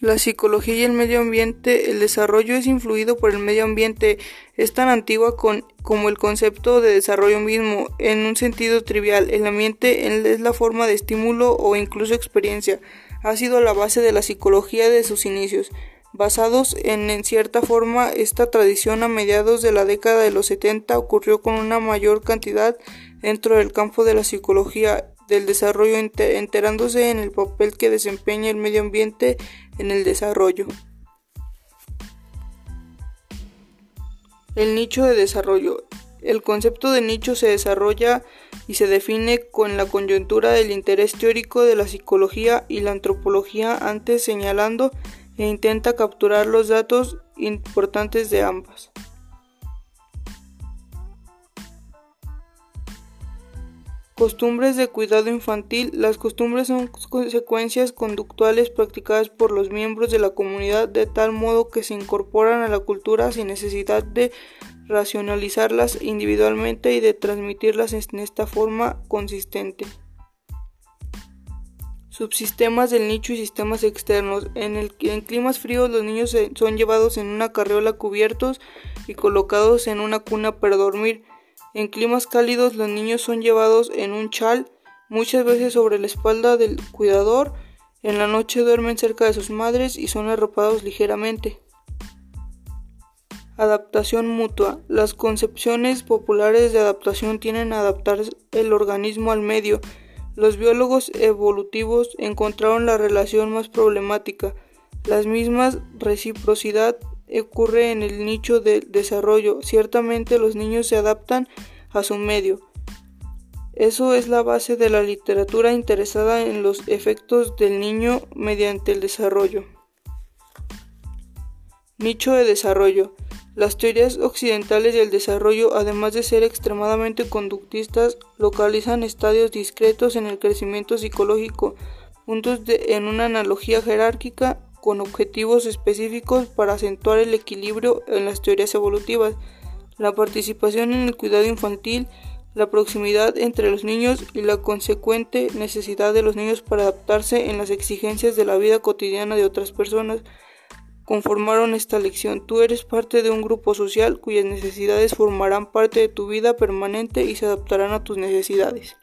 La psicología y el medio ambiente, el desarrollo es influido por el medio ambiente, es tan antigua como el concepto de desarrollo mismo, en un sentido trivial. El ambiente es la forma de estímulo o incluso experiencia. Ha sido la base de la psicología de sus inicios. Basados en, en cierta forma, esta tradición a mediados de la década de los 70 ocurrió con una mayor cantidad dentro del campo de la psicología del desarrollo enterándose en el papel que desempeña el medio ambiente en el desarrollo. El nicho de desarrollo. El concepto de nicho se desarrolla y se define con la coyuntura del interés teórico de la psicología y la antropología antes señalando e intenta capturar los datos importantes de ambas. Costumbres de cuidado infantil. Las costumbres son consecuencias conductuales practicadas por los miembros de la comunidad de tal modo que se incorporan a la cultura sin necesidad de racionalizarlas individualmente y de transmitirlas en esta forma consistente. Subsistemas del nicho y sistemas externos. En, el, en climas fríos los niños son llevados en una carriola cubiertos y colocados en una cuna para dormir. En climas cálidos los niños son llevados en un chal, muchas veces sobre la espalda del cuidador. En la noche duermen cerca de sus madres y son arropados ligeramente. Adaptación mutua. Las concepciones populares de adaptación tienen a adaptar el organismo al medio. Los biólogos evolutivos encontraron la relación más problemática. Las mismas reciprocidad ocurre en el nicho del desarrollo. Ciertamente los niños se adaptan a su medio. Eso es la base de la literatura interesada en los efectos del niño mediante el desarrollo. Nicho de desarrollo. Las teorías occidentales del desarrollo, además de ser extremadamente conductistas, localizan estadios discretos en el crecimiento psicológico, puntos en una analogía jerárquica con objetivos específicos para acentuar el equilibrio en las teorías evolutivas, la participación en el cuidado infantil, la proximidad entre los niños y la consecuente necesidad de los niños para adaptarse en las exigencias de la vida cotidiana de otras personas conformaron esta lección. Tú eres parte de un grupo social cuyas necesidades formarán parte de tu vida permanente y se adaptarán a tus necesidades.